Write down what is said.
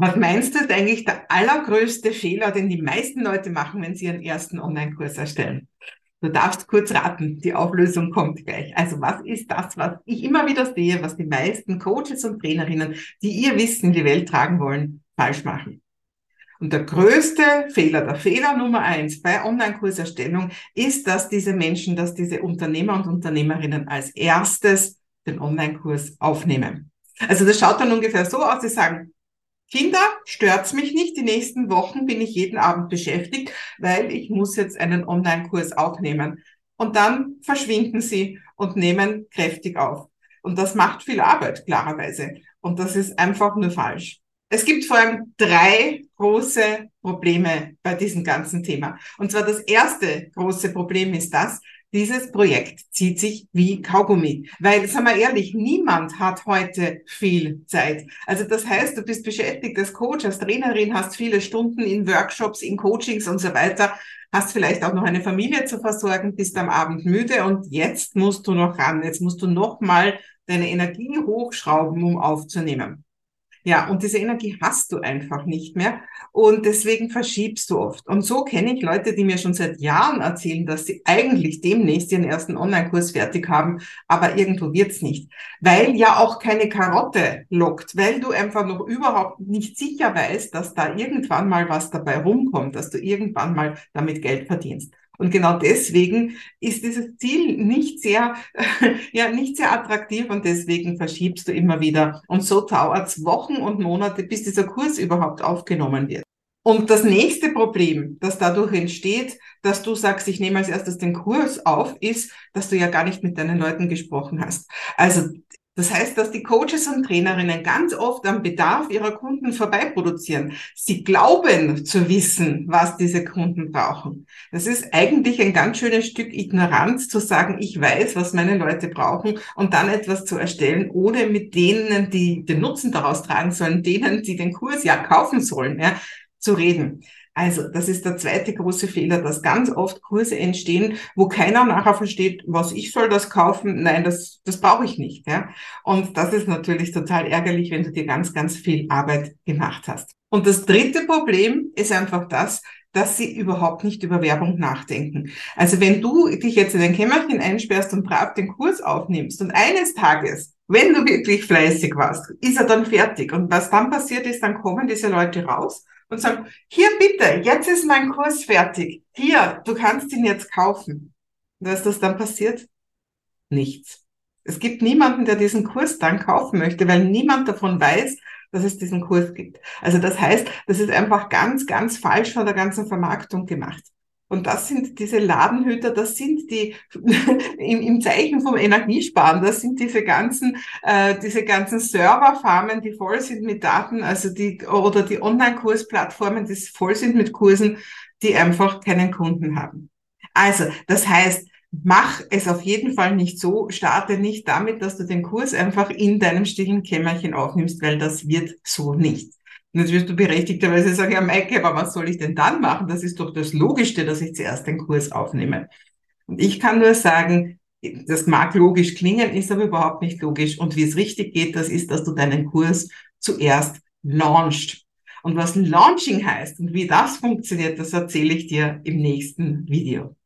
Was meinst du ist eigentlich der allergrößte Fehler, den die meisten Leute machen, wenn sie ihren ersten Online-Kurs erstellen? Du darfst kurz raten, die Auflösung kommt gleich. Also was ist das, was ich immer wieder sehe, was die meisten Coaches und Trainerinnen, die ihr Wissen in die Welt tragen wollen, falsch machen? Und der größte Fehler, der Fehler Nummer eins bei Online-Kurserstellung ist, dass diese Menschen, dass diese Unternehmer und Unternehmerinnen als erstes den Online-Kurs aufnehmen. Also das schaut dann ungefähr so aus, sie sagen, Kinder, stört's mich nicht. Die nächsten Wochen bin ich jeden Abend beschäftigt, weil ich muss jetzt einen Online-Kurs aufnehmen. Und dann verschwinden sie und nehmen kräftig auf. Und das macht viel Arbeit, klarerweise. Und das ist einfach nur falsch. Es gibt vor allem drei große Probleme bei diesem ganzen Thema. Und zwar das erste große Problem ist das, dieses Projekt zieht sich wie Kaugummi. Weil, sagen wir ehrlich, niemand hat heute viel Zeit. Also das heißt, du bist beschäftigt als Coach, als Trainerin, hast viele Stunden in Workshops, in Coachings und so weiter, hast vielleicht auch noch eine Familie zu versorgen, bist am Abend müde und jetzt musst du noch ran. Jetzt musst du noch mal deine Energie hochschrauben, um aufzunehmen. Ja, und diese Energie hast du einfach nicht mehr und deswegen verschiebst du oft. Und so kenne ich Leute, die mir schon seit Jahren erzählen, dass sie eigentlich demnächst ihren ersten Online-Kurs fertig haben, aber irgendwo wird's nicht. Weil ja auch keine Karotte lockt, weil du einfach noch überhaupt nicht sicher weißt, dass da irgendwann mal was dabei rumkommt, dass du irgendwann mal damit Geld verdienst. Und genau deswegen ist dieses Ziel nicht sehr, ja, nicht sehr attraktiv und deswegen verschiebst du immer wieder. Und so dauert es Wochen und Monate, bis dieser Kurs überhaupt aufgenommen wird. Und das nächste Problem, das dadurch entsteht, dass du sagst, ich nehme als erstes den Kurs auf, ist, dass du ja gar nicht mit deinen Leuten gesprochen hast. Also das heißt, dass die Coaches und Trainerinnen ganz oft am Bedarf ihrer Kunden vorbeiproduzieren. Sie glauben zu wissen, was diese Kunden brauchen. Das ist eigentlich ein ganz schönes Stück Ignoranz zu sagen, ich weiß, was meine Leute brauchen und dann etwas zu erstellen, ohne mit denen, die den Nutzen daraus tragen sollen, denen, die den Kurs ja kaufen sollen, ja, zu reden. Also, das ist der zweite große Fehler, dass ganz oft Kurse entstehen, wo keiner nachher versteht, was ich soll das kaufen. Nein, das, das brauche ich nicht. Ja? Und das ist natürlich total ärgerlich, wenn du dir ganz, ganz viel Arbeit gemacht hast. Und das dritte Problem ist einfach das, dass sie überhaupt nicht über Werbung nachdenken. Also wenn du dich jetzt in ein Kämmerchen einsperrst und brav den Kurs aufnimmst und eines Tages, wenn du wirklich fleißig warst, ist er dann fertig. Und was dann passiert ist, dann kommen diese Leute raus und sagen, hier bitte, jetzt ist mein Kurs fertig. Hier, du kannst ihn jetzt kaufen. Und was das dann passiert? Nichts. Es gibt niemanden, der diesen Kurs dann kaufen möchte, weil niemand davon weiß, dass es diesen Kurs gibt. Also das heißt, das ist einfach ganz, ganz falsch von der ganzen Vermarktung gemacht. Und das sind diese Ladenhüter, das sind die im, im Zeichen vom Energiesparen, das sind diese ganzen, äh, diese ganzen Serverfarmen, die voll sind mit Daten, also die oder die Online-Kursplattformen, die voll sind mit Kursen, die einfach keinen Kunden haben. Also, das heißt, mach es auf jeden Fall nicht so, starte nicht damit, dass du den Kurs einfach in deinem stillen Kämmerchen aufnimmst, weil das wird so nicht. Und jetzt wirst du berechtigterweise sagen, ja, Maike, aber was soll ich denn dann machen? Das ist doch das Logischste, dass ich zuerst den Kurs aufnehme. Und ich kann nur sagen, das mag logisch klingen, ist aber überhaupt nicht logisch. Und wie es richtig geht, das ist, dass du deinen Kurs zuerst launchst. Und was Launching heißt und wie das funktioniert, das erzähle ich dir im nächsten Video.